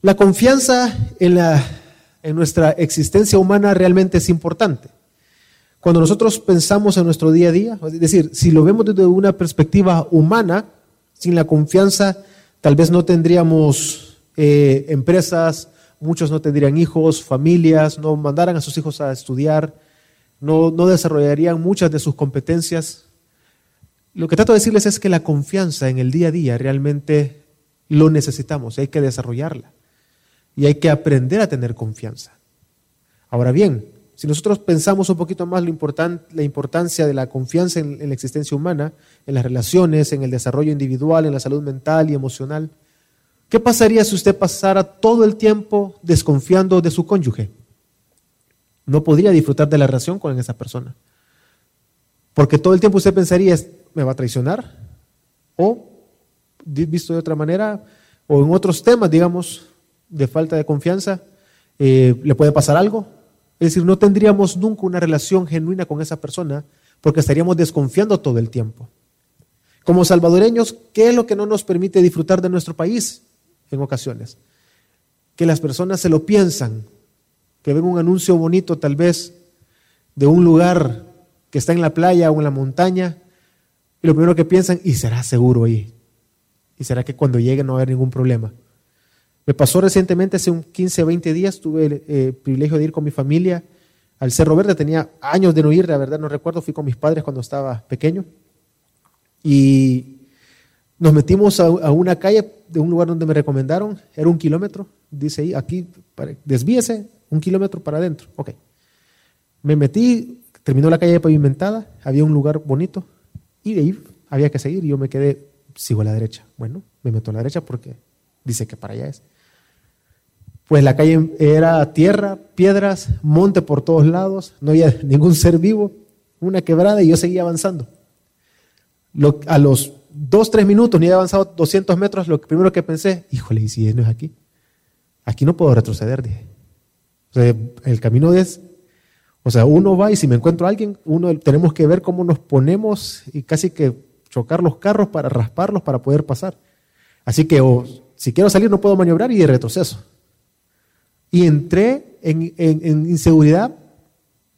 La confianza en, la, en nuestra existencia humana realmente es importante. Cuando nosotros pensamos en nuestro día a día, es decir, si lo vemos desde una perspectiva humana, sin la confianza tal vez no tendríamos eh, empresas, muchos no tendrían hijos, familias, no mandaran a sus hijos a estudiar, no, no desarrollarían muchas de sus competencias. Lo que trato de decirles es que la confianza en el día a día realmente lo necesitamos, hay que desarrollarla y hay que aprender a tener confianza. Ahora bien, si nosotros pensamos un poquito más la importancia de la confianza en, en la existencia humana, en las relaciones, en el desarrollo individual, en la salud mental y emocional, ¿qué pasaría si usted pasara todo el tiempo desconfiando de su cónyuge? No podría disfrutar de la relación con esa persona. Porque todo el tiempo usted pensaría, ¿me va a traicionar? O, visto de otra manera, o en otros temas, digamos, de falta de confianza, eh, ¿le puede pasar algo? Es decir, no tendríamos nunca una relación genuina con esa persona porque estaríamos desconfiando todo el tiempo. Como salvadoreños, ¿qué es lo que no nos permite disfrutar de nuestro país en ocasiones? Que las personas se lo piensan, que ven un anuncio bonito tal vez de un lugar que está en la playa o en la montaña y lo primero que piensan, ¿y será seguro ahí? ¿Y será que cuando llegue no va a haber ningún problema? Me pasó recientemente, hace un 15, 20 días, tuve el eh, privilegio de ir con mi familia al Cerro Verde. Tenía años de no ir, la verdad no recuerdo, fui con mis padres cuando estaba pequeño. Y nos metimos a, una calle de un lugar donde me recomendaron, era un kilómetro, dice ahí, aquí, desvíese un kilómetro para adentro. Ok. Me metí, terminó la calle pavimentada, había un lugar bonito y de ahí había que seguir y yo me quedé, sigo a la derecha. Bueno, me meto a la derecha porque dice que para allá es. Pues la calle era tierra, piedras, monte por todos lados, no había ningún ser vivo, una quebrada y yo seguía avanzando. a los dos, tres minutos, ni había avanzado 200 metros, lo primero que pensé, híjole, ¿y si no es aquí? Aquí no puedo retroceder, dije. O sea, el camino es, o sea, uno va y si me encuentro a alguien, uno tenemos que ver cómo nos ponemos y casi que chocar los carros para rasparlos para poder pasar. Así que o, si quiero salir no puedo maniobrar y retroceso. Y entré en, inseguridad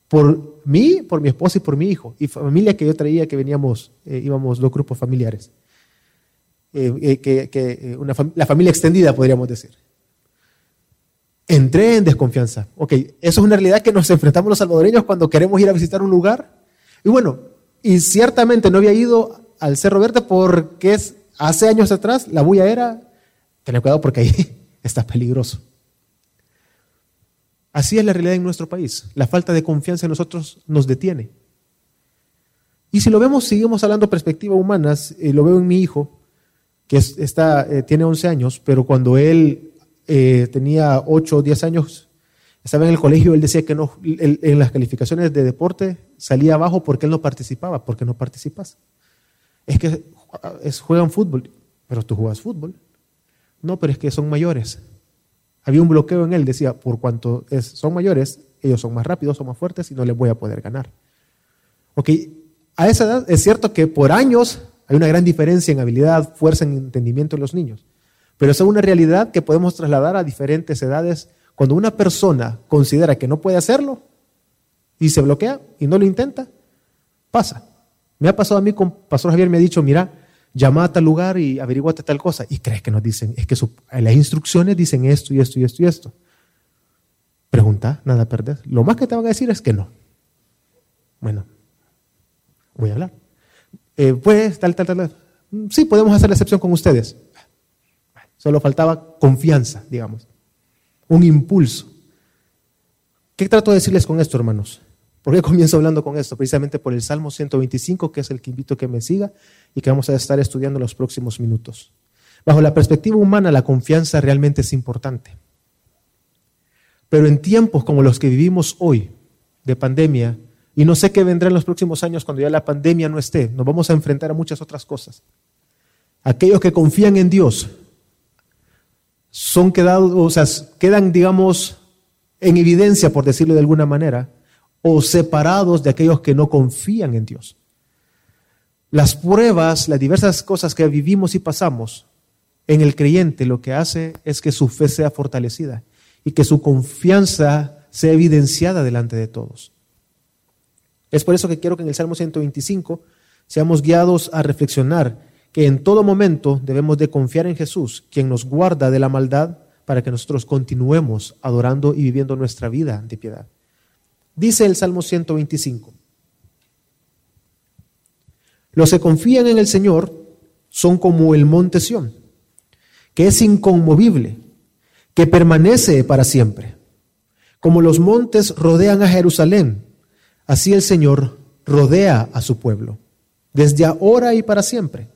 por mí, por mi esposa y por mi hijo, y familia que yo traía, que veníamos, eh, íbamos dos grupos familiares, eh, eh, que, la familia extendida, podríamos decir. Entré en desconfianza. Ok, eso es una realidad que nos enfrentamos los salvadoreños cuando queremos ir a visitar un lugar. Y bueno, y ciertamente no había ido al Cerro Verde porque es, hace años atrás la bulla era, tener cuidado porque ahí está peligroso. Así es la realidad en nuestro país. La falta de confianza en nosotros nos detiene. Y si lo vemos, seguimos hablando de perspectivas humanas, eh, lo veo en mi hijo, que está, eh, tiene 11 años, pero cuando él eh, tenía 8 o 10 años, estaba en el colegio, él decía que no, en las calificaciones de deporte salía abajo porque él no participaba, porque no participas. Es que es, juegan fútbol, pero tú juegas fútbol. No, pero es que son mayores. Había un bloqueo en él, decía, por cuanto son mayores, ellos son más rápidos, son más fuertes y no les voy a poder ganar. Ok, a esa edad es cierto que por años hay una gran diferencia en habilidad, fuerza, en entendimiento de los niños. Pero es una realidad que podemos trasladar a diferentes edades. Cuando una persona considera que no puede hacerlo y se bloquea y no lo intenta, pasa. Me ha pasado a mí con Pastor Javier, me ha dicho, mira, llama a tal lugar y averiguate tal cosa. Y crees que nos dicen, es que las instrucciones dicen esto y esto y esto y esto. Pregunta, nada perder. Lo más que te van a decir es que no. Bueno, voy a hablar. Eh, pues, tal, tal, tal. Sí, podemos hacer la excepción con ustedes. Solo faltaba confianza, digamos. Un impulso. ¿Qué trato de decirles con esto, hermanos? ¿Por qué comienzo hablando con esto? Precisamente por el Salmo 125, que es el que invito a que me siga y que vamos a estar estudiando en los próximos minutos. Bajo la perspectiva humana, la confianza realmente es importante. Pero en tiempos como los que vivimos hoy, de pandemia, y no sé qué vendrá en los próximos años cuando ya la pandemia no esté, nos vamos a enfrentar a muchas otras cosas. Aquellos que confían en Dios son quedados, o sea, quedan, digamos, en evidencia, por decirlo de alguna manera, o separados de aquellos que no confían en Dios. Las pruebas, las diversas cosas que vivimos y pasamos, en el creyente lo que hace es que su fe sea fortalecida y que su confianza sea evidenciada delante de todos. Es por eso que quiero que en el Salmo 125 seamos guiados a reflexionar que en todo momento debemos de confiar en Jesús, quien nos guarda de la maldad para que nosotros continuemos adorando y viviendo nuestra vida de piedad. Dice el Salmo 125, los que confían en el Señor son como el monte Sión, que es inconmovible, que permanece para siempre. Como los montes rodean a Jerusalén, así el Señor rodea a su pueblo, desde ahora y para siempre.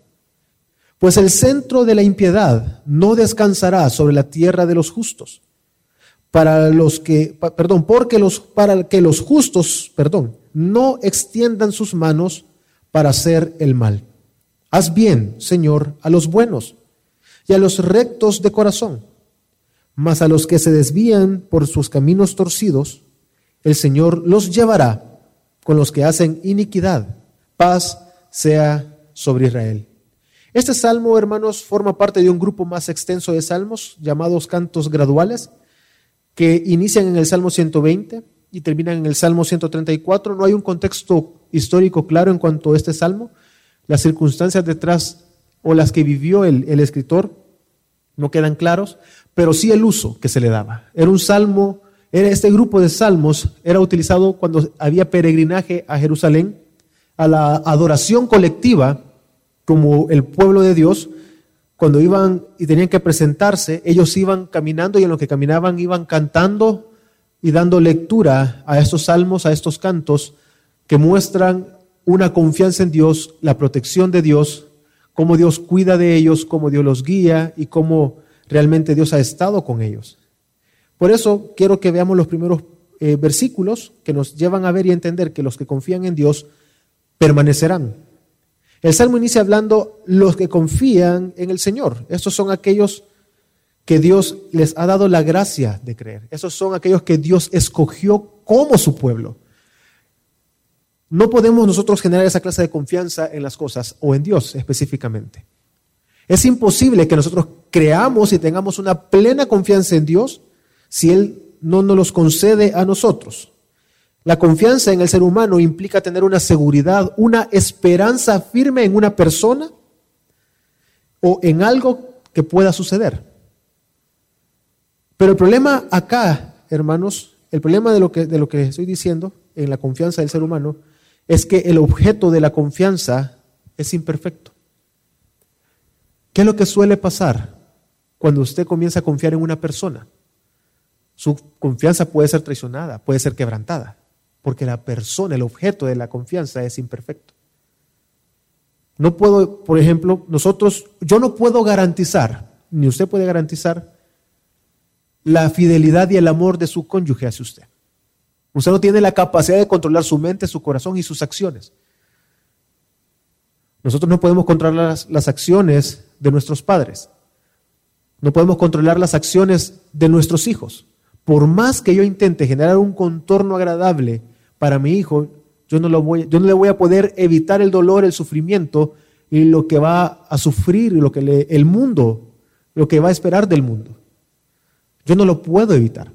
Pues el centro de la impiedad no descansará sobre la tierra de los justos. Para los que, perdón, porque los, para que los justos, perdón, no extiendan sus manos para hacer el mal. Haz bien, Señor, a los buenos y a los rectos de corazón mas a los que se desvían por sus caminos torcidos, el Señor los llevará con los que hacen iniquidad. Paz sea sobre Israel. Este salmo, hermanos, forma parte de un grupo más extenso de salmos llamados cantos graduales, que inician en el Salmo 120 y terminan en el Salmo 134. No hay un contexto histórico claro en cuanto a este salmo. Las circunstancias detrás o las que vivió el, el escritor no quedan claros, pero sí el uso que se le daba. Era un salmo, era este grupo de salmos era utilizado cuando había peregrinaje a Jerusalén, a la adoración colectiva, como el pueblo de Dios, cuando iban y tenían que presentarse, ellos iban caminando y en lo que caminaban iban cantando y dando lectura a estos salmos, a estos cantos que muestran una confianza en Dios, la protección de Dios, cómo Dios cuida de ellos, cómo Dios los guía y cómo realmente Dios ha estado con ellos. Por eso quiero que veamos los primeros eh, versículos que nos llevan a ver y entender que los que confían en Dios permanecerán. El Salmo inicia hablando los que confían en el Señor. Estos son aquellos que Dios les ha dado la gracia de creer. Esos son aquellos que Dios escogió como su pueblo. No podemos nosotros generar esa clase de confianza en las cosas o en Dios específicamente. Es imposible que nosotros creamos y tengamos una plena confianza en Dios si Él no nos los concede a nosotros. La confianza en el ser humano implica tener una seguridad, una esperanza firme en una persona o en algo que pueda suceder. Pero el problema acá, hermanos, el problema de lo que, de lo que estoy diciendo en la confianza del ser humano es que el objeto de la confianza es imperfecto. ¿Qué es lo que suele pasar cuando usted comienza a confiar en una persona? Su confianza puede ser traicionada, puede ser quebrantada, porque la persona, el objeto de la confianza es imperfecto. No puedo, por ejemplo, nosotros, yo no puedo garantizar, ni usted puede garantizar la fidelidad y el amor de su cónyuge hacia usted. Usted no tiene la capacidad de controlar su mente, su corazón y sus acciones. Nosotros no podemos controlar las, las acciones de nuestros padres. No podemos controlar las acciones de nuestros hijos. Por más que yo intente generar un contorno agradable para mi hijo, yo no, lo voy, yo no le voy a poder evitar el dolor, el sufrimiento y lo que va a sufrir, lo que el mundo, lo que va a esperar del mundo. Yo no lo puedo evitar.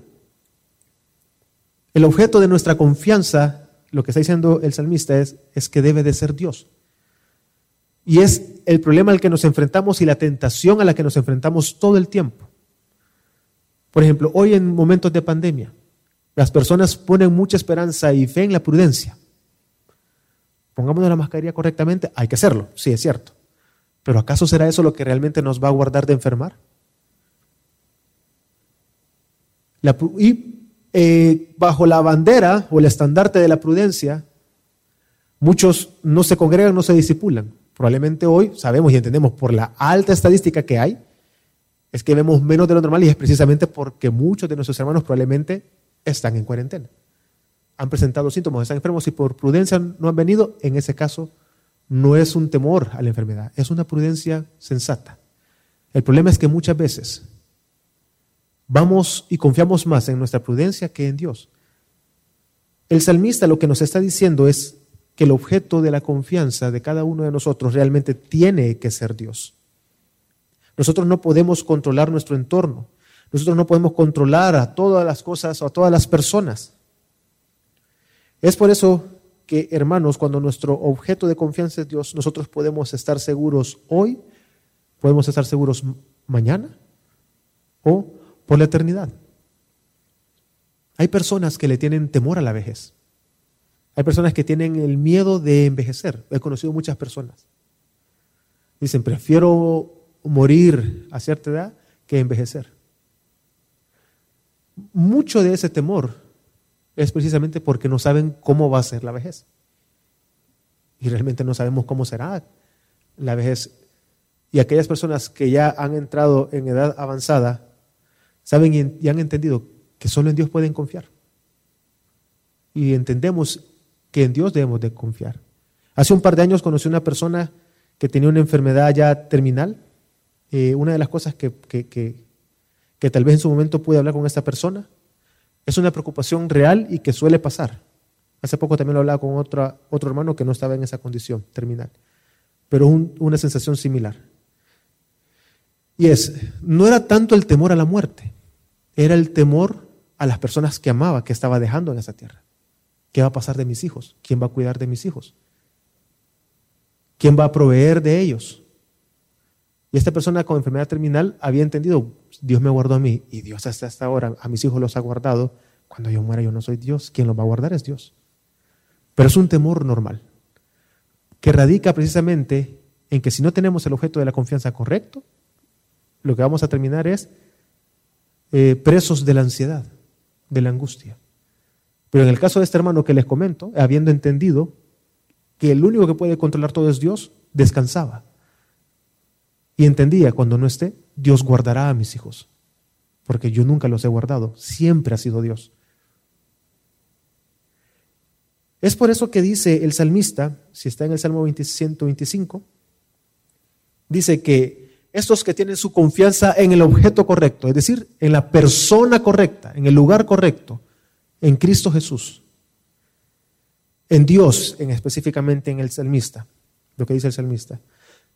El objeto de nuestra confianza, lo que está diciendo el salmista es, es que debe de ser Dios. Y es el problema al que nos enfrentamos y la tentación a la que nos enfrentamos todo el tiempo. Por ejemplo, hoy en momentos de pandemia, las personas ponen mucha esperanza y fe en la prudencia. Pongámonos la mascarilla correctamente, hay que hacerlo, sí, es cierto. Pero ¿acaso será eso lo que realmente nos va a guardar de enfermar? y eh, bajo la bandera o el estandarte de la prudencia, muchos no se congregan, no se disipulan. Probablemente hoy sabemos y entendemos por la alta estadística que hay, es que vemos menos de lo normal y es precisamente porque muchos de nuestros hermanos probablemente están en cuarentena. Han presentado síntomas, están enfermos y por prudencia no han venido. En ese caso, no es un temor a la enfermedad, es una prudencia sensata. El problema es que muchas veces vamos y confiamos más en nuestra prudencia que en Dios. El salmista lo que nos está diciendo es, que el objeto de la confianza de cada uno de nosotros realmente tiene que ser Dios. Nosotros no podemos controlar nuestro entorno. Nosotros no podemos controlar a todas las cosas o a todas las personas. Es por eso que, hermanos, cuando nuestro objeto de confianza es Dios, nosotros podemos estar seguros hoy, podemos estar seguros mañana o por la eternidad. Hay personas que le tienen temor a la vejez. Hay personas que tienen el miedo de envejecer. He conocido muchas personas. Dicen, prefiero morir a cierta edad que envejecer. Mucho de ese temor es precisamente porque no saben cómo va a ser la vejez. Y realmente no sabemos cómo será la vejez. Y aquellas personas que ya han entrado en edad avanzada, saben y han entendido que solo en Dios pueden confiar. Y entendemos que en Dios debemos de confiar. Hace un par de años conocí una persona que tenía una enfermedad ya terminal. Eh, una de las cosas que, que, tal vez en su momento pude hablar con esta persona es una preocupación real y que suele pasar. Hace poco también lo hablaba con otro hermano que no estaba en esa condición terminal, pero una sensación similar. Y es, no era tanto el temor a la muerte, era el temor a las personas que amaba, que estaba dejando en esa tierra. ¿Qué va a pasar de mis hijos? ¿Quién va a cuidar de mis hijos? ¿Quién va a proveer de ellos? Y esta persona con enfermedad terminal había entendido, Dios me guardó a mí y Dios hasta ahora a mis hijos los ha guardado. Cuando yo muera yo no soy Dios, quien los va a guardar es Dios. Pero es un temor normal, que radica precisamente en que si no tenemos el objeto de la confianza correcto, lo que vamos a terminar es eh, presos de la ansiedad de la angustia. Pero en el caso de este hermano que les comento, habiendo entendido que el único que puede controlar todo es Dios, descansaba. Y entendía, cuando no esté, Dios guardará a mis hijos. Porque yo nunca los he guardado, siempre ha sido Dios. Es por eso que dice el salmista, si está en el Salmo 125, dice que estos que tienen su confianza en el objeto correcto, es decir, en la persona correcta, en el lugar correcto, en Cristo Jesús, en Dios, en específicamente en el salmista, lo que dice el salmista,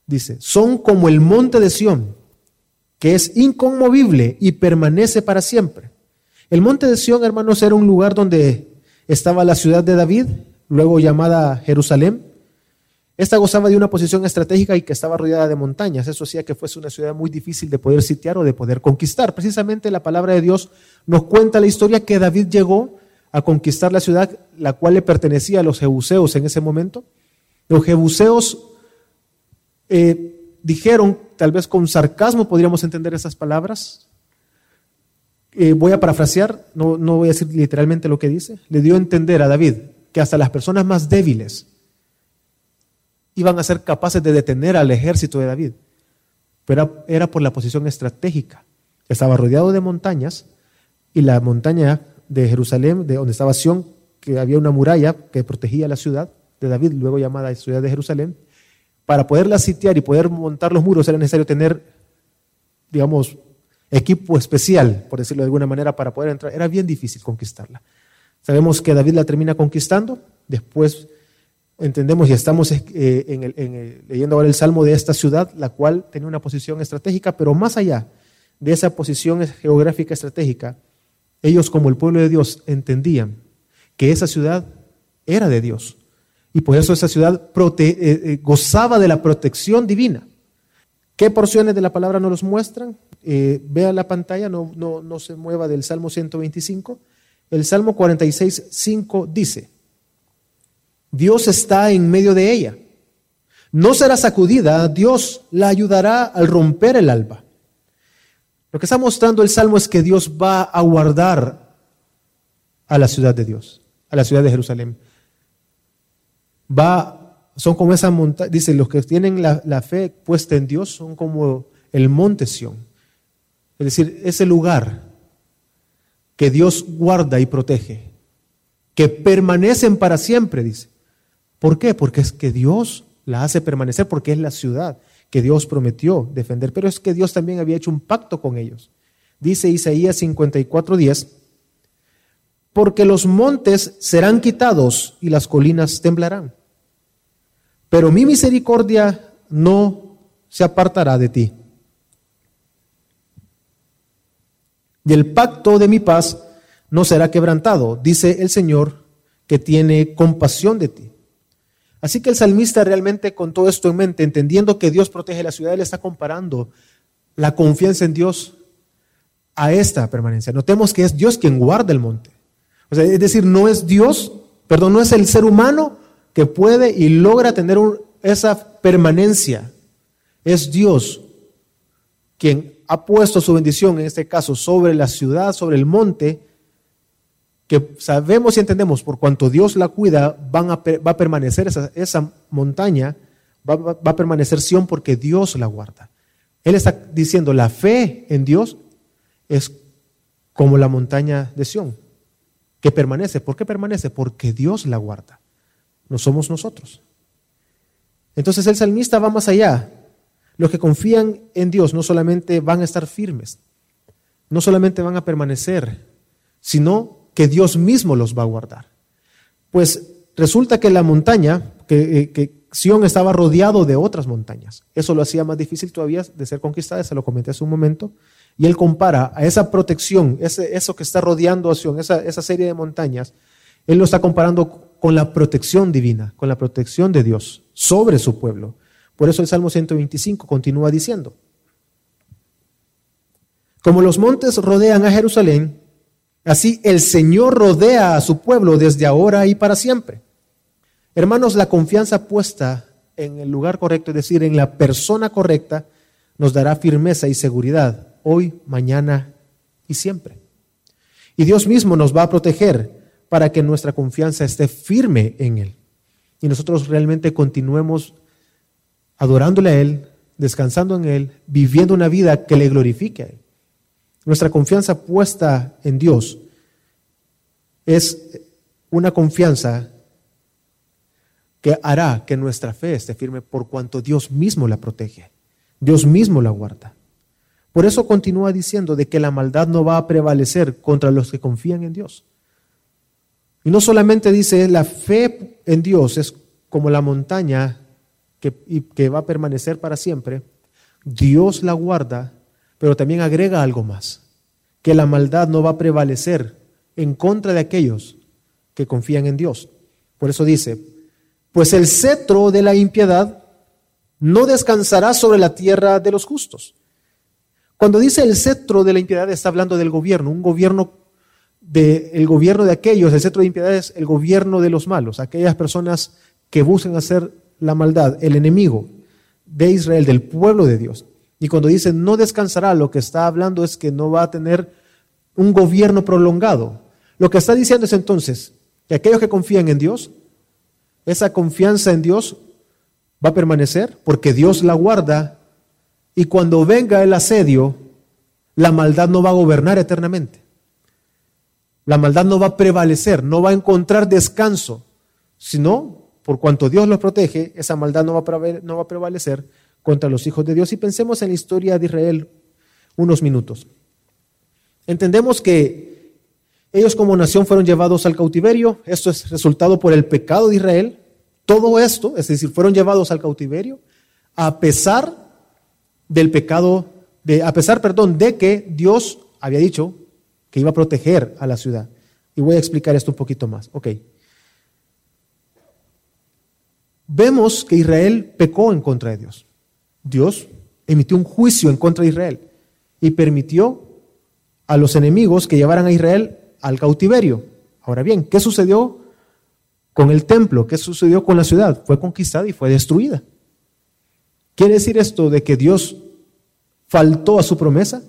dice, son como el monte de Sión, que es inconmovible y permanece para siempre. El monte de Sión, hermanos, era un lugar donde estaba la ciudad de David, luego llamada Jerusalén, esta gozaba de una posición estratégica y que estaba rodeada de montañas. Eso hacía que fuese una ciudad muy difícil de poder sitiar o de poder conquistar. Precisamente la palabra de Dios nos cuenta la historia que David llegó a conquistar la ciudad, la cual le pertenecía a los jebuseos en ese momento. Los jebuseos eh, dijeron, tal vez con sarcasmo podríamos entender esas palabras. Eh, voy a parafrasear, no, no voy a decir literalmente lo que dice. Le dio a entender a David que hasta las personas más débiles, iban a ser capaces de detener al ejército de David. Pero era, por la posición estratégica. Estaba rodeado de montañas y la montaña de Jerusalén, de donde estaba Sión, que había una muralla que protegía la ciudad de David, luego llamada ciudad de Jerusalén. Para poderla sitiar y poder montar los muros era necesario tener, digamos, equipo especial, por decirlo de alguna manera, para poder entrar. Era bien difícil conquistarla. Sabemos que David la termina conquistando, después entendemos y estamos eh, leyendo ahora el salmo de esta ciudad, la cual tenía una posición estratégica, pero más allá de esa posición geográfica estratégica, ellos como el pueblo de Dios entendían que esa ciudad era de Dios. Y por eso esa ciudad eh, eh, gozaba de la protección divina. ¿Qué porciones de la palabra nos los muestran? vea la pantalla, no, no, no se mueva del Salmo 125. El Salmo 46, 5 dice, Dios está en medio de ella. No será sacudida, Dios la ayudará al romper el alba. Lo que está mostrando el Salmo es que Dios va a guardar a la ciudad de Dios, a la ciudad de Jerusalén. Va, son como esa montaña, dice, los que tienen la, la fe puesta en Dios son como el monte Sión. Es decir, ese lugar que Dios guarda y protege, que permanecen para siempre, dice. ¿Por qué? Porque es que Dios la hace permanecer, porque es la ciudad que Dios prometió defender, pero es que Dios también había hecho un pacto con ellos. Dice Isaías 54:10, porque los montes serán quitados y las colinas temblarán, pero mi misericordia no se apartará de ti, y el pacto de mi paz no será quebrantado, dice el Señor que tiene compasión de ti. Así que el salmista realmente con todo esto en mente, entendiendo que Dios protege la ciudad, él está comparando la confianza en Dios a esta permanencia. Notemos que es Dios quien guarda el monte. Es decir, no es Dios, perdón, no es el ser humano que puede y logra tener esa permanencia. Es Dios quien ha puesto su bendición, en este caso, sobre la ciudad, sobre el monte, que sabemos y entendemos por cuanto Dios la cuida, va a permanecer esa, esa montaña, va, va, a permanecer Sión porque Dios la guarda. Él está diciendo, la fe en Dios es como la montaña de Sión, que permanece. ¿Por qué permanece? Porque Dios la guarda. No somos nosotros. Entonces el salmista va más allá. Los que confían en Dios no solamente van a estar firmes, no solamente van a permanecer, sino que Dios mismo los va a guardar. Pues resulta que la montaña, que, eh, que Sión estaba rodeado de otras montañas. Eso lo hacía más difícil todavía de ser conquistada, se lo comenté hace un momento. Y él compara a esa protección, ese, eso que está rodeando a Sion, esa, esa serie de montañas, él lo está comparando con la protección divina, con la protección de Dios sobre su pueblo. Por eso el Salmo 125 continúa diciendo, como los montes rodean a Jerusalén, así el Señor rodea a su pueblo desde ahora y para siempre. Hermanos, la confianza puesta en el lugar correcto, es decir, en la persona correcta, nos dará firmeza y seguridad hoy, mañana y siempre. Y Dios mismo nos va a proteger para que nuestra confianza esté firme en Él. Y nosotros realmente continuemos adorándole a Él, descansando en Él, viviendo una vida que le glorifique a Él. Nuestra confianza puesta en Dios es una confianza que hará que nuestra fe esté firme por cuanto Dios mismo la protege, Dios mismo la guarda. Por eso continúa diciendo de que la maldad no va a prevalecer contra los que confían en Dios. Y no solamente dice la fe en Dios es como la montaña que, que va a permanecer para siempre, Dios la guarda, pero también agrega algo más, que la maldad no va a prevalecer en contra de aquellos que confían en Dios. Por eso dice, pues el cetro de la impiedad no descansará sobre la tierra de los justos cuando dice el cetro de la impiedad está hablando del gobierno, un gobierno de, el gobierno de aquellos, el cetro de impiedad es el gobierno de los malos, aquellas personas que buscan hacer la maldad, el enemigo de Israel, del pueblo de Dios. Y cuando dice no descansará, lo que está hablando es que no va a tener un gobierno prolongado. Lo que está diciendo es entonces que aquellos que confían en Dios, esa confianza en Dios va a permanecer porque Dios la guarda y cuando venga el asedio, la maldad no va a gobernar eternamente. La maldad no va a prevalecer, no va a encontrar descanso, sino, por cuanto Dios los protege, esa maldad no va, a prevalecer contra los hijos de Dios. Y pensemos en la historia de Israel unos minutos. Entendemos que ellos como nación fueron llevados al cautiverio, esto es resultado por el pecado de Israel. Todo esto, es decir, fueron llevados al cautiverio a pesar del pecado, a pesar, perdón, de que Dios había dicho que iba a proteger a la ciudad. Y voy a explicar esto un poquito más. Ok. Vemos que Israel pecó en contra de Dios. Dios emitió un juicio en contra de Israel y permitió a los enemigos que llevaran a Israel al cautiverio. Ahora bien, ¿qué sucedió con el templo? ¿Qué sucedió con la ciudad? Fue conquistada y fue destruida. ¿Quiere decir esto de que Dios faltó a su promesa?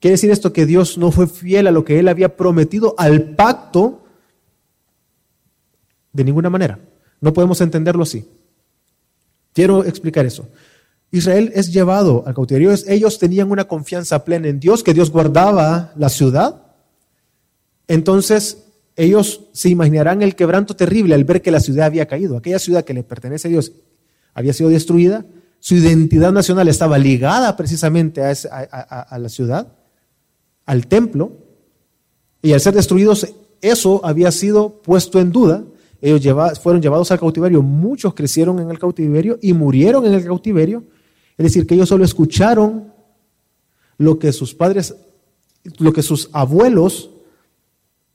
¿Quiere decir esto que Dios no fue fiel a lo que él había prometido, al pacto? De ninguna manera. No podemos entenderlo así. Quiero explicar eso. Israel es llevado al cautiverio. Ellos tenían una confianza plena en Dios, que Dios guardaba la ciudad. Entonces, ellos se imaginarán el quebranto terrible al ver que la ciudad había caído. Aquella ciudad que le pertenece a Dios había sido destruida su identidad nacional estaba ligada precisamente a, la ciudad, al templo, y al ser destruidos, eso había sido puesto en duda. Ellos fueron llevados al cautiverio, muchos crecieron en el cautiverio y murieron en el cautiverio. Es decir, que ellos solo escucharon lo que sus padres lo que sus abuelos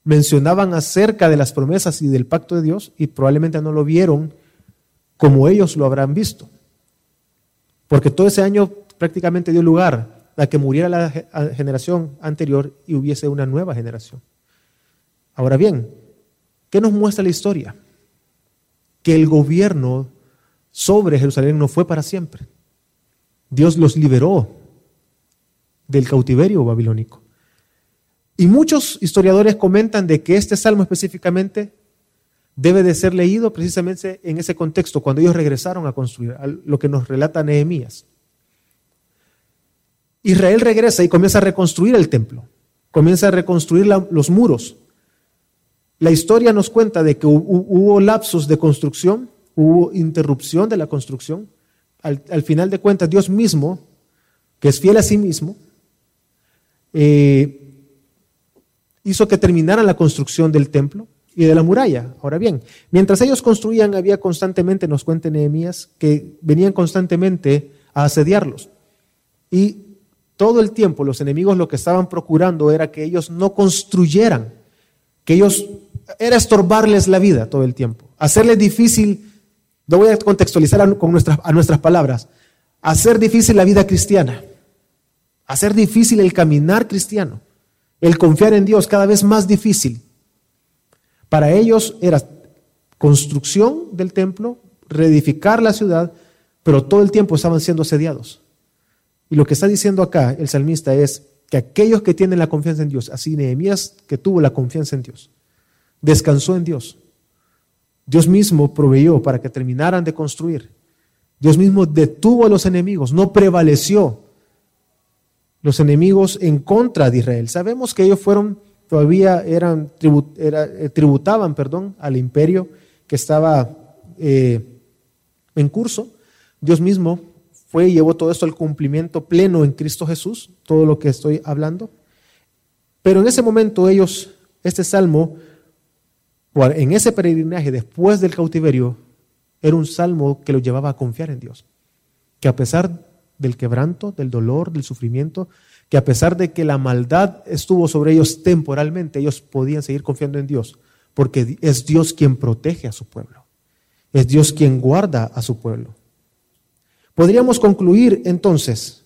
mencionaban acerca de las promesas y del pacto de Dios y probablemente no lo vieron como ellos lo habrán visto. Porque todo ese año prácticamente dio lugar a que muriera la generación anterior y hubiese una nueva generación. Ahora bien, ¿qué nos muestra la historia? Que el gobierno sobre Jerusalén no fue para siempre. Dios los liberó del cautiverio babilónico. Y muchos historiadores comentan de que este salmo específicamente debe de ser leído precisamente en ese contexto, cuando ellos regresaron a construir, lo que nos relata Nehemías. Israel regresa y comienza a reconstruir el templo, comienza a reconstruir los muros. La historia nos cuenta de que hubo, lapsos de construcción, hubo interrupción de la construcción. Al, final de cuentas, Dios mismo, que es fiel a sí mismo, eh, hizo que terminaran la construcción del templo y de la muralla. Ahora bien, mientras ellos construían, había constantemente, nos cuenta Nehemías, que venían constantemente a asediarlos. Y todo el tiempo los enemigos lo que estaban procurando era que ellos no construyeran, que ellos, era estorbarles la vida todo el tiempo, hacerles difícil, lo voy a contextualizar con nuestras, a nuestras palabras, hacer difícil la vida cristiana, hacer difícil el caminar cristiano, el confiar en Dios cada vez más difícil. Para ellos era construcción del templo, reedificar la ciudad, pero todo el tiempo estaban siendo asediados. Y lo que está diciendo acá el salmista es que aquellos que tienen la confianza en Dios, así Nehemías que tuvo la confianza en Dios, descansó en Dios. Dios mismo proveyó para que terminaran de construir. Dios mismo detuvo a los enemigos, no prevaleció los enemigos en contra de Israel. Sabemos que ellos fueron todavía eran, eh, tributaban perdón, al imperio que estaba eh, en curso. Dios mismo y llevó todo esto al cumplimiento pleno en Cristo Jesús, todo lo que estoy hablando. Pero en ese momento ellos, este salmo, en ese peregrinaje después del cautiverio, era un salmo que los llevaba a confiar en Dios. Que a pesar del quebranto, del dolor, del sufrimiento, que a pesar de que la maldad estuvo sobre ellos temporalmente, ellos podían seguir confiando en Dios, porque es Dios quien protege a su pueblo, es Dios quien guarda a su pueblo. Podríamos concluir entonces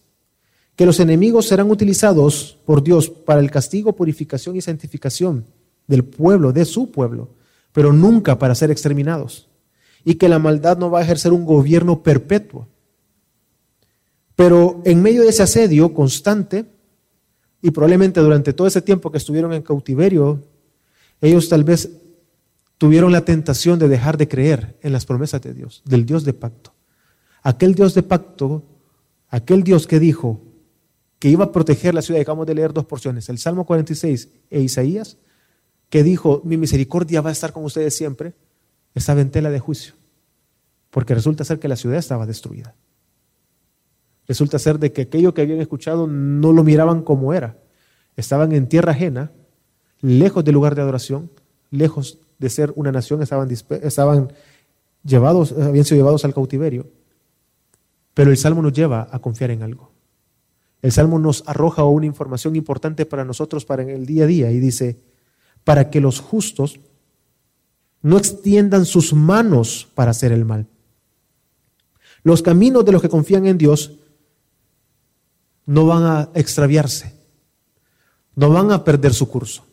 que los enemigos serán utilizados por Dios para el castigo, purificación y santificación del pueblo, de su pueblo, pero nunca para ser exterminados. Y que la maldad no va a ejercer un gobierno perpetuo pero en medio de ese asedio constante, y probablemente durante todo ese tiempo que estuvieron en cautiverio, ellos tal vez tuvieron la tentación de dejar de creer en las promesas de Dios, del Dios de pacto. Aquel Dios de pacto, aquel Dios que dijo que iba a proteger la ciudad, acabamos de leer dos porciones, el Salmo 46 e Isaías, que dijo, mi misericordia va a estar con ustedes siempre, estaba en tela de juicio, porque resulta ser que la ciudad estaba destruida. Resulta ser de que aquello que habían escuchado no lo miraban como era. Estaban en tierra ajena, lejos del lugar de adoración, lejos de ser una nación, estaban, estaban llevados, habían sido llevados al cautiverio. Pero el Salmo nos lleva a confiar en algo. El Salmo nos arroja una información importante para nosotros para el día a día y dice, para que los justos no extiendan sus manos para hacer el mal. Los caminos de los que confían en Dios no van a extraviarse, no van a perder su curso.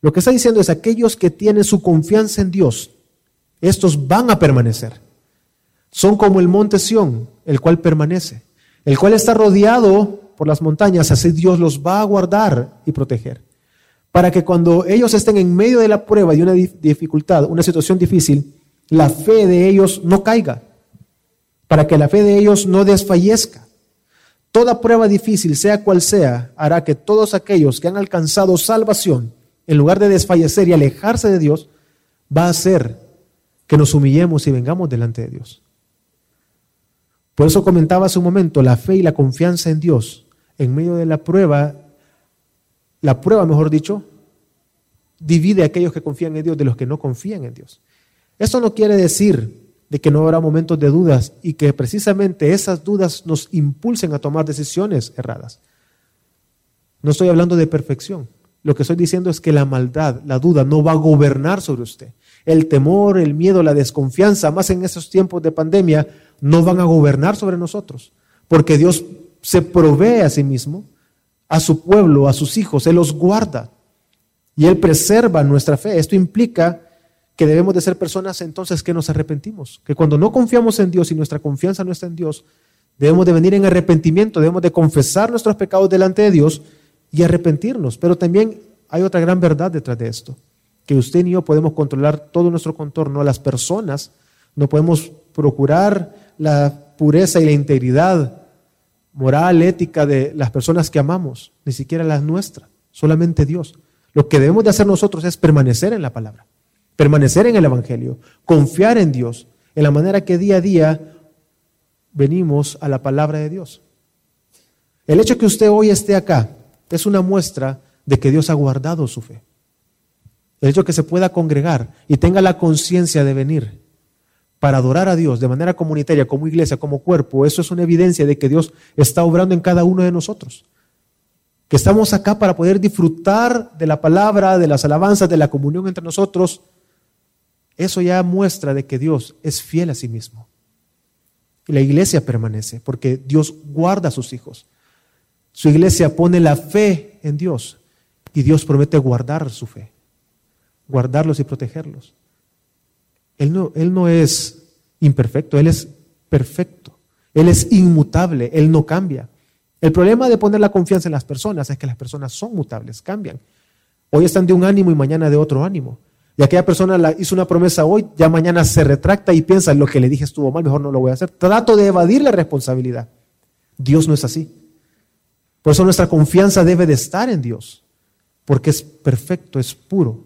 Lo que está diciendo es aquellos que tienen su confianza en Dios, estos van a permanecer. Son como el monte Sión, el cual permanece, el cual está rodeado por las montañas, así Dios los va a guardar y proteger. Para que cuando ellos estén en medio de la prueba y una dificultad, una situación difícil, la fe de ellos no caiga, para que la fe de ellos no desfallezca. Toda prueba difícil, sea cual sea, hará que todos aquellos que han alcanzado salvación, en lugar de desfallecer y alejarse de Dios, va a hacer que nos humillemos y vengamos delante de Dios. Por eso comentaba hace un momento, la fe y la confianza en Dios, en medio de la prueba, la prueba, mejor dicho, divide a aquellos que confían en Dios de los que no confían en Dios. Esto no quiere decir de que no habrá momentos de dudas y que precisamente esas dudas nos impulsen a tomar decisiones erradas. No estoy hablando de perfección. Lo que estoy diciendo es que la maldad, la duda, no va a gobernar sobre usted. El temor, el miedo, la desconfianza, más en esos tiempos de pandemia, no van a gobernar sobre nosotros. Porque Dios se provee a sí mismo, a su pueblo, a sus hijos, Él los guarda y Él preserva nuestra fe. Esto implica que debemos de ser personas entonces que nos arrepentimos, que cuando no confiamos en Dios y nuestra confianza no está en Dios, debemos de venir en arrepentimiento, debemos de confesar nuestros pecados delante de Dios y arrepentirnos. Pero también hay otra gran verdad detrás de esto, que usted y yo podemos controlar todo nuestro contorno, a las personas, no podemos procurar la pureza y la integridad moral, ética de las personas que amamos, ni siquiera las nuestras, solamente Dios. Lo que debemos de hacer nosotros es permanecer en la palabra, permanecer en el Evangelio, confiar en Dios, en la manera que día a día venimos a la palabra de Dios. El hecho que usted hoy esté acá es una muestra de que Dios ha guardado su fe. El hecho que se pueda congregar y tenga la conciencia de venir para adorar a Dios de manera comunitaria, como iglesia, como cuerpo, eso es una evidencia de que Dios está obrando en cada uno de nosotros. Que estamos acá para poder disfrutar de la palabra, de las alabanzas, de la comunión entre nosotros. Eso ya muestra de que Dios es fiel a sí mismo. Y la iglesia permanece porque Dios guarda a sus hijos. Su iglesia pone la fe en Dios y Dios promete guardar su fe, guardarlos y protegerlos. Él no, él no es imperfecto, Él es perfecto. Él es inmutable, Él no cambia. El problema de poner la confianza en las personas es que las personas son mutables, cambian. Hoy están de un ánimo y mañana de otro ánimo. Y aquella persona hizo una promesa hoy, ya mañana se retracta y piensa, lo que le dije estuvo mal, mejor no lo voy a hacer. Trato de evadir la responsabilidad. Dios no es así. Por eso nuestra confianza debe de estar en Dios, porque es perfecto, es puro.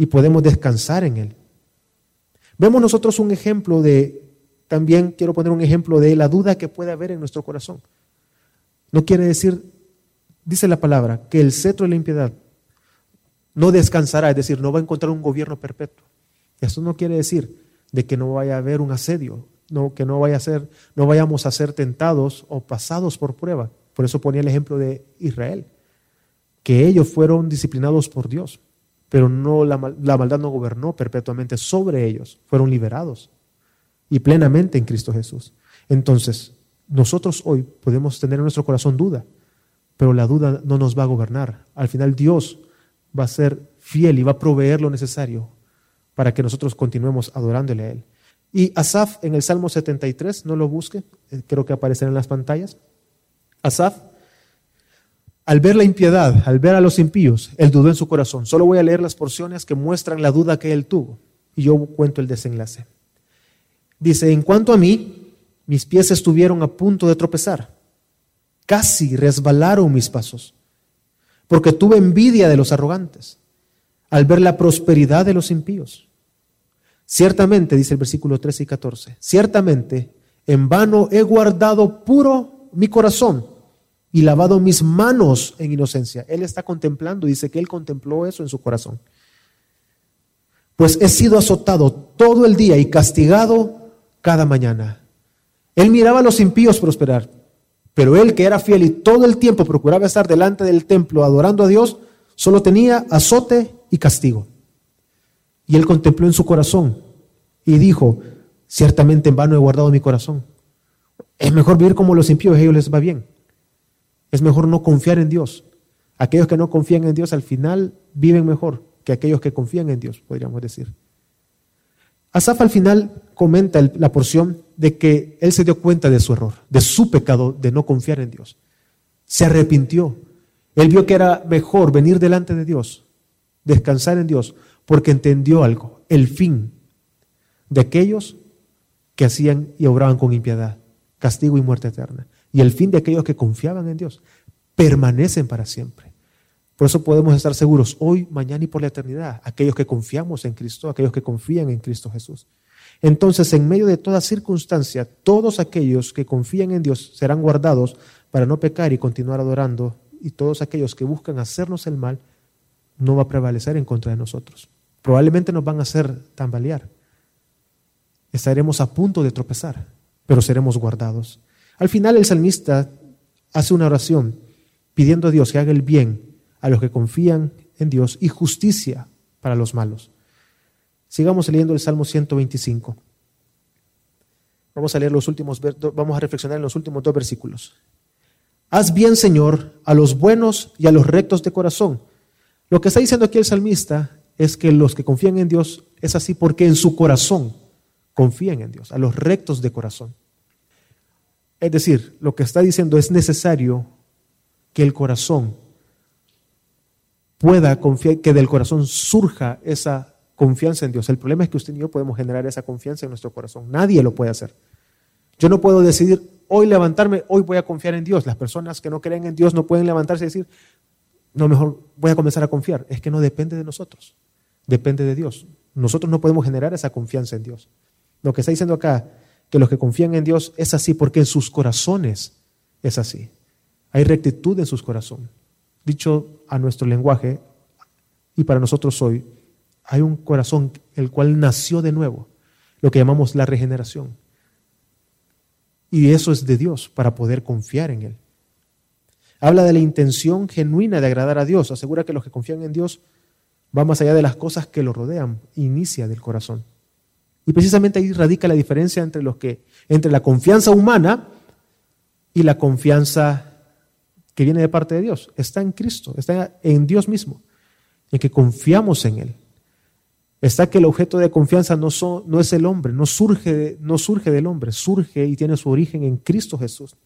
Y podemos descansar en Él. Vemos nosotros un ejemplo de, también quiero poner un ejemplo de la duda que puede haber en nuestro corazón. No quiere decir, dice la palabra, que el cetro de la impiedad no descansará, es decir, no va a encontrar un gobierno perpetuo. Esto no quiere decir de que no vaya a haber un asedio, no, que no, vaya a ser, no vayamos a ser tentados o pasados por prueba. Por eso ponía el ejemplo de Israel, que ellos fueron disciplinados por Dios pero no la, maldad no gobernó perpetuamente sobre ellos, fueron liberados y plenamente en Cristo Jesús. Entonces, nosotros hoy podemos tener en nuestro corazón duda, pero la duda no nos va a gobernar. Al final Dios va a ser fiel y va a proveer lo necesario para que nosotros continuemos adorándole a Él. Y Asaf en el Salmo 73, no lo busque, eh, creo que aparecerá en las pantallas. Asaf al ver la impiedad, al ver a los impíos, él dudó en su corazón. Solo voy a leer las porciones que muestran la duda que él tuvo. Y yo cuento el desenlace. Dice, en cuanto a mí, mis pies estuvieron a punto de tropezar. Casi resbalaron mis pasos. Porque tuve envidia de los arrogantes al ver la prosperidad de los impíos. Ciertamente, dice el versículo 13 y 14, ciertamente en vano he guardado puro mi corazón y lavado mis manos en inocencia. Él está contemplando, dice que él contempló eso en su corazón. Pues he sido azotado todo el día y castigado cada mañana. Él miraba a los impíos prosperar, pero él que era fiel y todo el tiempo procuraba estar delante del templo adorando a Dios, solo tenía azote y castigo. Y él contempló en su corazón y dijo, ciertamente en vano he guardado mi corazón. Es mejor vivir como los impíos, a ellos les va bien. Es mejor no confiar en Dios. Aquellos que no confían en Dios al final viven mejor que aquellos que confían en Dios, podríamos decir. Asaf al final comenta la porción de que él se dio cuenta de su error, de su pecado de no confiar en Dios. Se arrepintió. Él vio que era mejor venir delante de Dios, descansar en Dios, porque entendió algo, el fin de aquellos que hacían y obraban con impiedad, castigo y muerte eterna y el fin de aquellos que confiaban en Dios permanecen para siempre. Por eso podemos estar seguros hoy, mañana y por la eternidad, aquellos que confiamos en Cristo, aquellos que confían en Cristo Jesús. Entonces, en medio de toda circunstancia, todos aquellos que confían en Dios serán guardados para no pecar y continuar adorando, y todos aquellos que buscan hacernos el mal no va a prevalecer en contra de nosotros. Probablemente nos van a hacer tambalear. Estaremos a punto de tropezar, pero seremos guardados. Al final el salmista hace una oración pidiendo a Dios que haga el bien a los que confían en Dios y justicia para los malos. Sigamos leyendo el Salmo 125. Vamos a leer los últimos, vamos a reflexionar en los últimos dos versículos. Haz bien, Señor, a los buenos y a los rectos de corazón. Lo que está diciendo aquí el salmista es que los que confían en Dios es así porque en su corazón confían en Dios, a los rectos de corazón. Es decir, lo que está diciendo es necesario que el corazón pueda confiar, que del corazón surja esa confianza en Dios. El problema es que usted y yo podemos generar esa confianza en nuestro corazón. Nadie lo puede hacer. Yo no puedo decidir hoy levantarme, hoy voy a confiar en Dios. Las personas que no creen en Dios no pueden levantarse y decir, no, mejor voy a comenzar a confiar. Es que no depende de nosotros, depende de Dios. Nosotros no podemos generar esa confianza en Dios. Lo que está diciendo acá, que los que confían en Dios es así porque en sus corazones es así. Hay rectitud en sus corazones. Dicho a nuestro lenguaje, y para nosotros hoy, hay un corazón el cual nació de nuevo, lo que llamamos la regeneración. Y eso es de Dios para poder confiar en Él. Habla de la intención genuina de agradar a Dios. Asegura que los que confían en Dios van más allá de las cosas que lo rodean. Inicia del corazón. Y precisamente ahí radica la diferencia entre, los que, entre la confianza humana y la confianza que viene de parte de Dios. Está en Cristo, está en Dios mismo, en que confiamos en Él. Está que el objeto de confianza no, es el hombre, no surge, no surge del hombre, surge y tiene su origen en Cristo Jesús.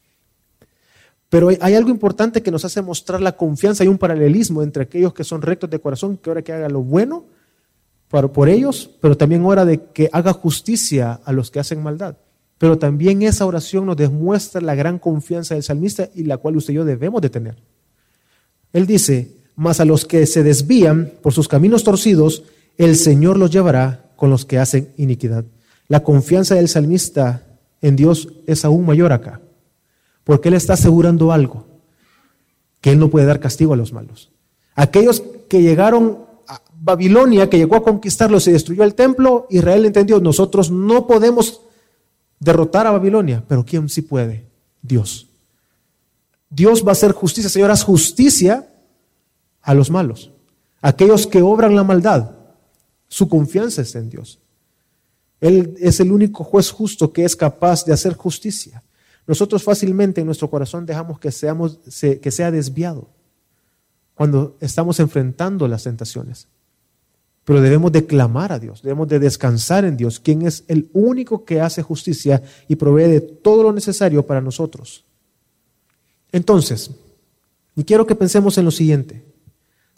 Pero hay algo importante que nos hace mostrar la confianza y un paralelismo entre aquellos que son rectos de corazón, que ahora que haga lo bueno por, ellos, pero también hora de que haga justicia a los que hacen maldad. Pero también esa oración nos demuestra la gran confianza del salmista y la cual usted y yo debemos de tener. Él dice, mas a los que se desvían por sus caminos torcidos, el Señor los llevará con los que hacen iniquidad. La confianza del salmista en Dios es aún mayor acá. Porque Él está asegurando algo, que Él no puede dar castigo a los malos. Aquellos que llegaron Babilonia, que llegó a conquistarlos y destruyó el templo, Israel entendió, nosotros no podemos derrotar a Babilonia, pero ¿quién sí puede? Dios. Dios va a hacer justicia, Señor, haz justicia a los malos, aquellos que obran la maldad. Su confianza está en Dios. Él es el único juez justo que es capaz de hacer justicia. Nosotros fácilmente en nuestro corazón dejamos que, seamos, que sea desviado cuando estamos enfrentando las tentaciones. Pero debemos de clamar a Dios, debemos de descansar en Dios, quien es el único que hace justicia y provee de todo lo necesario para nosotros. Entonces, y quiero que pensemos en lo siguiente.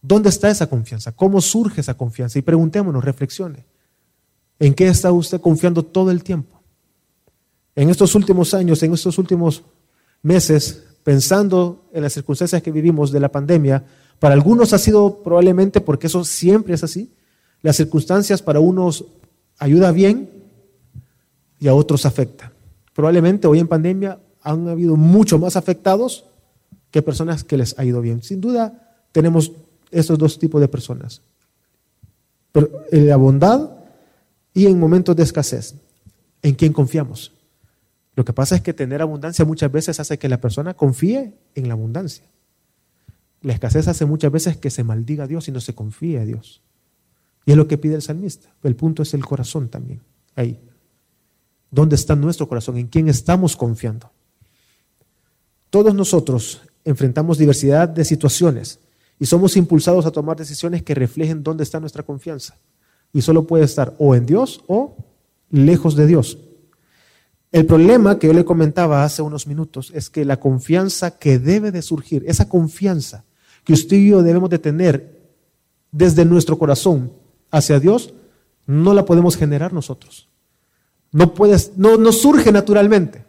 ¿Dónde está esa confianza? ¿Cómo surge esa confianza? Y preguntémonos, reflexione. ¿En qué está usted confiando todo el tiempo? en estos últimos años, en estos últimos meses, pensando en las circunstancias que vivimos de la pandemia, para algunos ha sido probablemente, porque eso siempre es así, las circunstancias para unos ayuda bien y a otros afecta. Probablemente hoy en pandemia han habido mucho más afectados que personas que les ha ido bien. Sin duda tenemos estos dos tipos de personas. En la bondad y en momentos de escasez. ¿En quién confiamos? Lo que pasa es que tener abundancia muchas veces hace que la persona confíe en la abundancia. La escasez hace muchas veces que se maldiga a Dios y no se confíe a Dios. Y es lo que pide el salmista. El punto es el corazón también. Ahí. ¿Dónde está nuestro corazón? ¿En quién estamos confiando? Todos nosotros enfrentamos diversidad de situaciones y somos impulsados a tomar decisiones que reflejen dónde está nuestra confianza. Y solo puede estar o en Dios o lejos de Dios. El problema que yo le comentaba hace unos minutos es que la confianza que debe de surgir, esa confianza que usted y yo debemos de tener desde nuestro corazón hacia Dios, no la podemos generar nosotros. No, puedes, no, no surge naturalmente.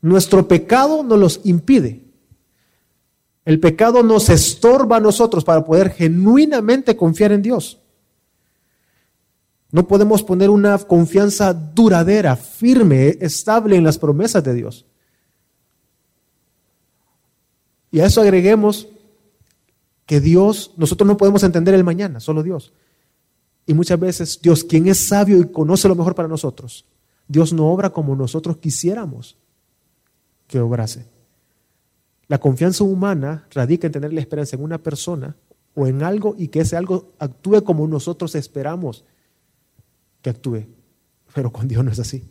Nuestro pecado nos los impide. El pecado nos estorba a nosotros para poder genuinamente confiar en Dios. No podemos poner una confianza duradera, firme, estable en las promesas de Dios. Y a eso agreguemos que Dios, nosotros no podemos entender el mañana, solo Dios. Y muchas veces Dios, quien es sabio y conoce lo mejor para nosotros, Dios no obra como nosotros quisiéramos que obrase. La confianza humana radica en tener la esperanza en una persona o en algo y que ese algo actúe como nosotros esperamos que actúe. Pero con Dios no es así.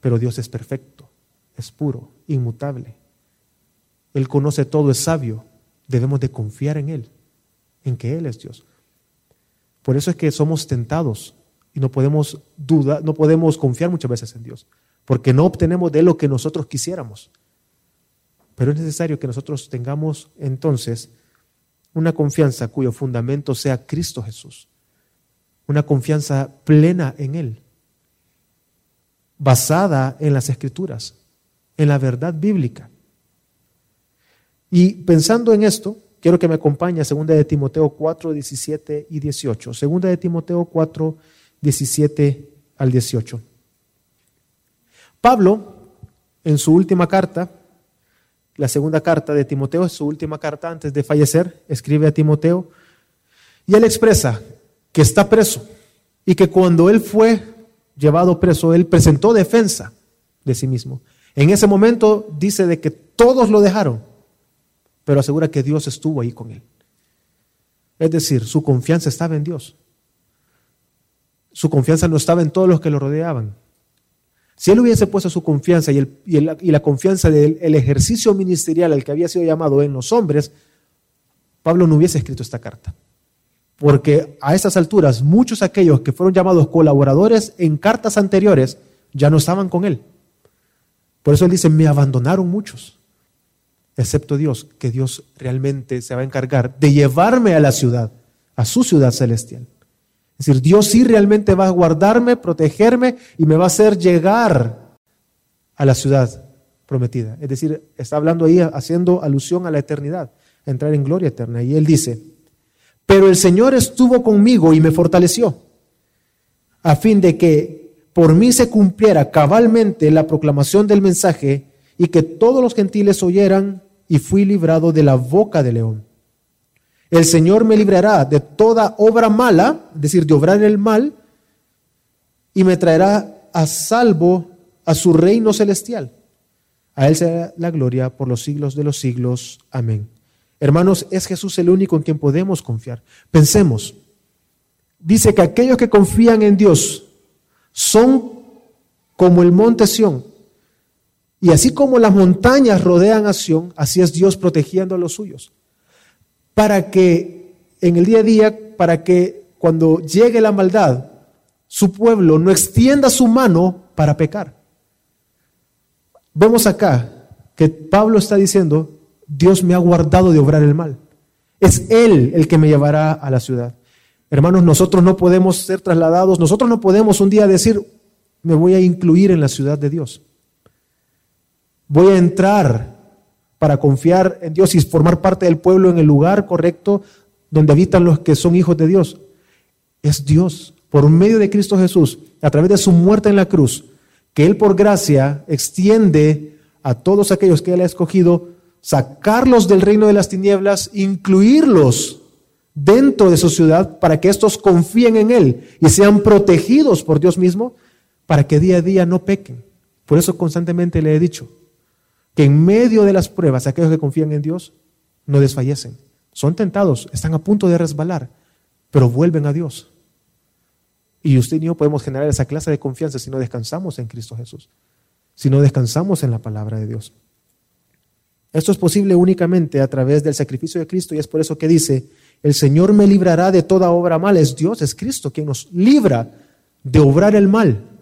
Pero Dios es perfecto, es puro, inmutable. Él conoce todo, es sabio. Debemos de confiar en Él, en que Él es Dios. Por eso es que somos tentados y no podemos dudar, no podemos confiar muchas veces en Dios, porque no obtenemos de Él lo que nosotros quisiéramos. Pero es necesario que nosotros tengamos entonces una confianza cuyo fundamento sea Cristo Jesús, una confianza plena en Él, basada en las Escrituras, en la verdad bíblica. Y pensando en esto, quiero que me acompañe a 2 de Timoteo 4, 17 y 18. 2 de Timoteo 4, 17 al 18. Pablo, en su última carta, la segunda carta de Timoteo es su última carta antes de fallecer, escribe a Timoteo, y él expresa que está preso y que cuando él fue llevado preso, él presentó defensa de sí mismo. En ese momento dice de que todos lo dejaron, pero asegura que Dios estuvo ahí con él. Es decir, su confianza estaba en Dios. Su confianza no estaba en todos los que lo rodeaban, si él hubiese puesto su confianza y, la confianza del ejercicio ministerial al que había sido llamado en los hombres, Pablo no hubiese escrito esta carta. Porque a estas alturas muchos aquellos que fueron llamados colaboradores en cartas anteriores ya no estaban con él. Por eso él dice, me abandonaron muchos, excepto Dios, que Dios realmente se va a encargar de llevarme a la ciudad, a su ciudad celestial. Es decir, Dios sí realmente va a guardarme, protegerme y me va a hacer llegar a la ciudad prometida. Es decir, está hablando ahí haciendo alusión a la eternidad, a entrar en gloria eterna. Y él dice, pero el Señor estuvo conmigo y me fortaleció, a fin de que por mí se cumpliera cabalmente la proclamación del mensaje y que todos los gentiles oyeran y fui librado de la boca del león. El Señor me librará de toda obra mala, es decir, de obrar el mal, y me traerá a salvo a su reino celestial. A Él será la gloria por los siglos de los siglos. Amén. Hermanos, es Jesús el único en quien podemos confiar. Pensemos, dice que aquellos que confían en Dios son como el monte Sión. Y así como las montañas rodean a Sión, así es Dios protegiendo a los suyos para que en el día a día, para que cuando llegue la maldad, su pueblo no extienda su mano para pecar. Vemos acá que Pablo está diciendo, Dios me ha guardado de obrar el mal. Es Él el que me llevará a la ciudad. Hermanos, nosotros no podemos ser trasladados, nosotros no podemos un día decir, me voy a incluir en la ciudad de Dios. Voy a entrar para confiar en Dios y formar parte del pueblo en el lugar correcto donde habitan los que son hijos de Dios. Es Dios, por medio de Cristo Jesús, a través de su muerte en la cruz, que Él por gracia extiende a todos aquellos que Él ha escogido, sacarlos del reino de las tinieblas, incluirlos dentro de su ciudad para que estos confíen en Él y sean protegidos por Dios mismo para que día a día no pequen. Por eso constantemente le he dicho, que en medio de las pruebas, aquellos que confían en Dios no desfallecen. Son tentados, están a punto de resbalar, pero vuelven a Dios. Y usted y yo podemos generar esa clase de confianza si no descansamos en Cristo Jesús, si no descansamos en la palabra de Dios. Esto es posible únicamente a través del sacrificio de Cristo y es por eso que dice, el Señor me librará de toda obra mala. Es Dios, es Cristo quien nos libra de obrar el mal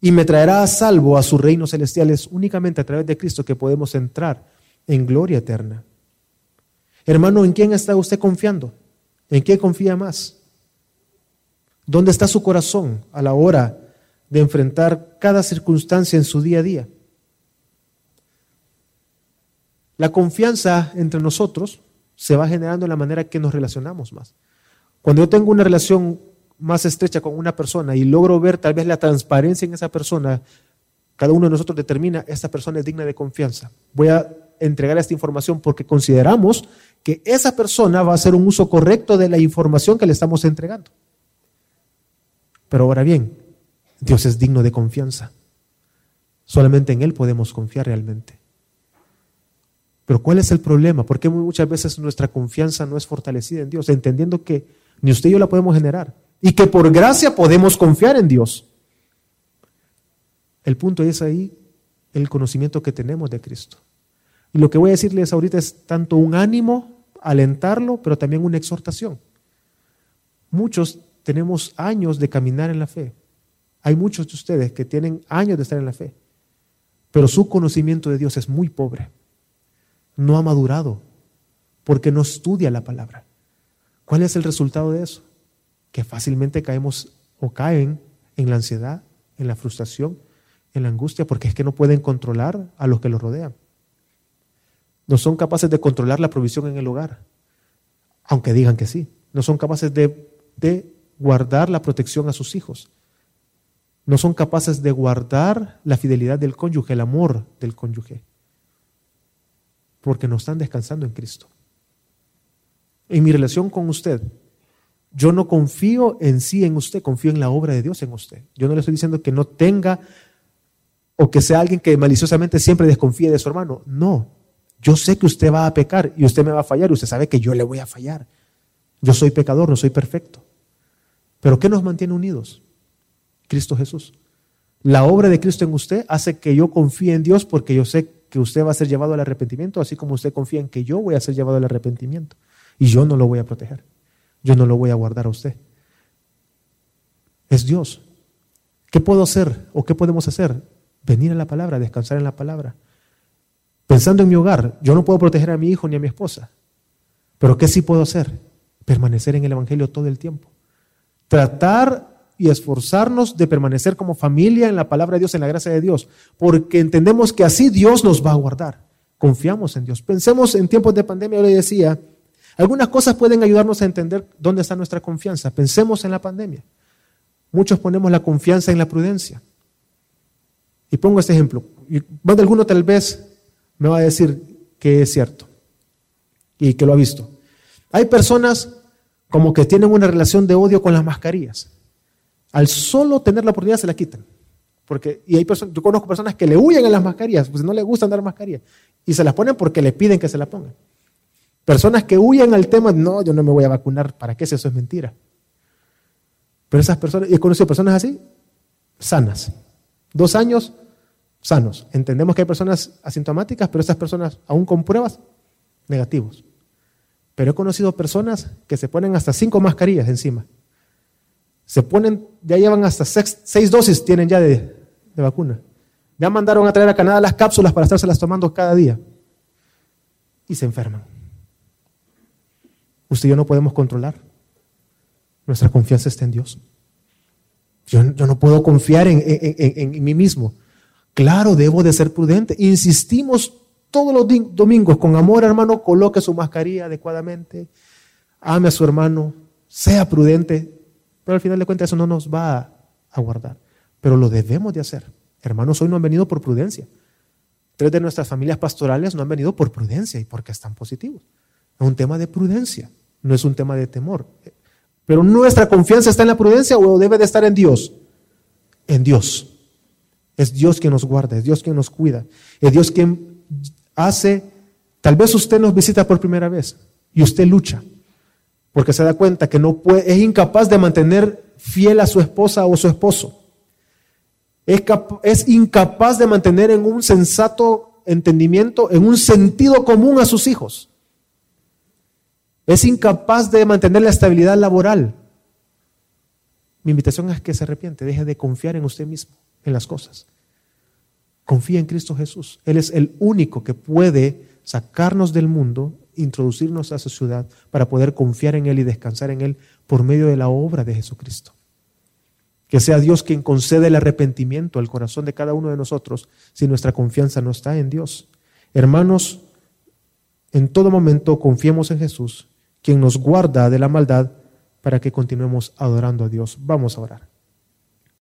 y me traerá a salvo a su reino celestial. Es únicamente a través de Cristo que podemos entrar en gloria eterna. Hermano, ¿en quién está usted confiando? ¿En qué confía más? ¿Dónde está su corazón a la hora de enfrentar cada circunstancia en su día a día? La confianza entre nosotros se va generando en la manera que nos relacionamos más. Cuando yo tengo una relación más estrecha con una persona y logro ver tal vez la transparencia en esa persona, cada uno de nosotros determina, esta persona es digna de confianza. Voy a entregar esta información porque consideramos que esa persona va a hacer un uso correcto de la información que le estamos entregando. Pero ahora bien, Dios es digno de confianza. Solamente en Él podemos confiar realmente. Pero ¿cuál es el problema? Porque muchas veces nuestra confianza no es fortalecida en Dios, entendiendo que ni usted y yo la podemos generar y que por gracia podemos confiar en Dios. El punto es ahí el conocimiento que tenemos de Cristo. Y lo que voy a decirles ahorita es tanto un ánimo, alentarlo, pero también una exhortación. Muchos tenemos años de caminar en la fe. Hay muchos de ustedes que tienen años de estar en la fe, pero su conocimiento de Dios es muy pobre no ha madurado porque no estudia la palabra. ¿Cuál es el resultado de eso? Que fácilmente caemos o caen en la ansiedad, en la frustración, en la angustia, porque es que no pueden controlar a los que los rodean. No son capaces de controlar la provisión en el hogar, aunque digan que sí. No son capaces de, de guardar la protección a sus hijos. No son capaces de guardar la fidelidad del cónyuge, el amor del cónyuge porque no están descansando en Cristo. En mi relación con usted, yo no confío en sí en usted, confío en la obra de Dios en usted. Yo no le estoy diciendo que no tenga o que sea alguien que maliciosamente siempre desconfíe de su hermano. No, yo sé que usted va a pecar y usted me va a fallar y usted sabe que yo le voy a fallar. Yo soy pecador, no soy perfecto. Pero ¿qué nos mantiene unidos? Cristo Jesús. La obra de Cristo en usted hace que yo confíe en Dios porque yo sé que usted va a ser llevado al arrepentimiento, así como usted confía en que yo voy a ser llevado al arrepentimiento. Y yo no lo voy a proteger. Yo no lo voy a guardar a usted. Es Dios. ¿Qué puedo hacer o qué podemos hacer? Venir a la palabra, descansar en la palabra. Pensando en mi hogar, yo no puedo proteger a mi hijo ni a mi esposa. Pero ¿qué sí puedo hacer? Permanecer en el Evangelio todo el tiempo. Tratar y esforzarnos de permanecer como familia en la palabra de Dios, en la gracia de Dios, porque entendemos que así Dios nos va a guardar. Confiamos en Dios. Pensemos en tiempos de pandemia, yo le decía, algunas cosas pueden ayudarnos a entender dónde está nuestra confianza. Pensemos en la pandemia. Muchos ponemos la confianza en la prudencia. Y pongo este ejemplo. Más de alguno tal vez me va a decir que es cierto y que lo ha visto. Hay personas como que tienen una relación de odio con las mascarillas al solo tener la oportunidad se la quitan. Y hay personas, yo conozco personas que le huyen a las mascarillas, pues no les gusta andar mascarillas, y se las ponen porque le piden que se la pongan. Personas que huyen al tema, no, yo no me voy a vacunar, ¿para qué si eso es mentira? Pero esas personas, he conocido personas así, sanas. Dos años, sanos. Entendemos que hay personas asintomáticas, pero esas personas, aún con pruebas, negativos. Pero he conocido personas que se ponen hasta cinco mascarillas encima se ponen, ya llevan hasta seis, dosis, tienen ya de, vacuna. Ya mandaron a traer a Canadá las cápsulas para estárselas tomando cada día. Y se enferman. Usted y yo no podemos controlar. Nuestra confianza está en Dios. Yo, no puedo confiar en, mí mismo. Claro, debo de ser prudente. Insistimos todos los domingos con amor, hermano, coloque su mascarilla adecuadamente, ame a su hermano, sea prudente, pero al final de cuentas eso no nos va a guardar. Pero lo debemos de hacer. Hermanos, hoy no han venido por prudencia. Tres de nuestras familias pastorales no han venido por prudencia y porque están positivos. Es un tema de prudencia, no es un tema de temor. Pero nuestra confianza está en la prudencia o debe de estar en Dios. En Dios. Es Dios quien nos guarda, es Dios quien nos cuida, es Dios quien hace, tal vez usted nos visita por primera vez y usted lucha porque se da cuenta que no puede, es incapaz de mantener fiel a su esposa o su esposo. Es, es incapaz de mantener en un sensato entendimiento, en un sentido común a sus hijos. Es incapaz de mantener la estabilidad laboral. Mi invitación es que se arrepiente, deje de confiar en usted mismo, en las cosas. Confía en Cristo Jesús. Él es el único que puede sacarnos del mundo introducirnos a esa ciudad para poder confiar en Él y descansar en Él por medio de la obra de Jesucristo. Que sea Dios quien concede el arrepentimiento al corazón de cada uno de nosotros si nuestra confianza no está en Dios. Hermanos, en todo momento confiemos en Jesús, quien nos guarda de la maldad para que continuemos adorando a Dios. Vamos a orar.